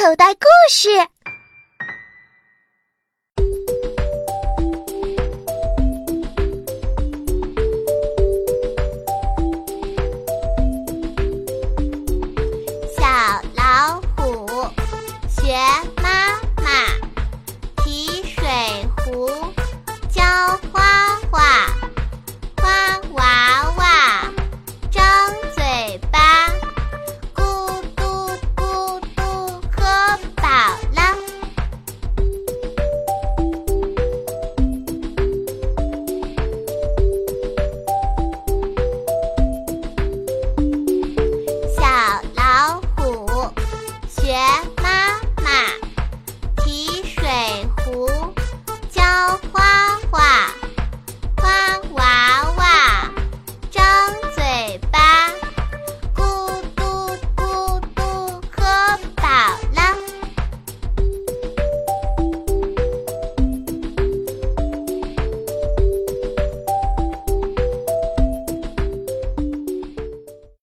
口袋故事。小老虎学姐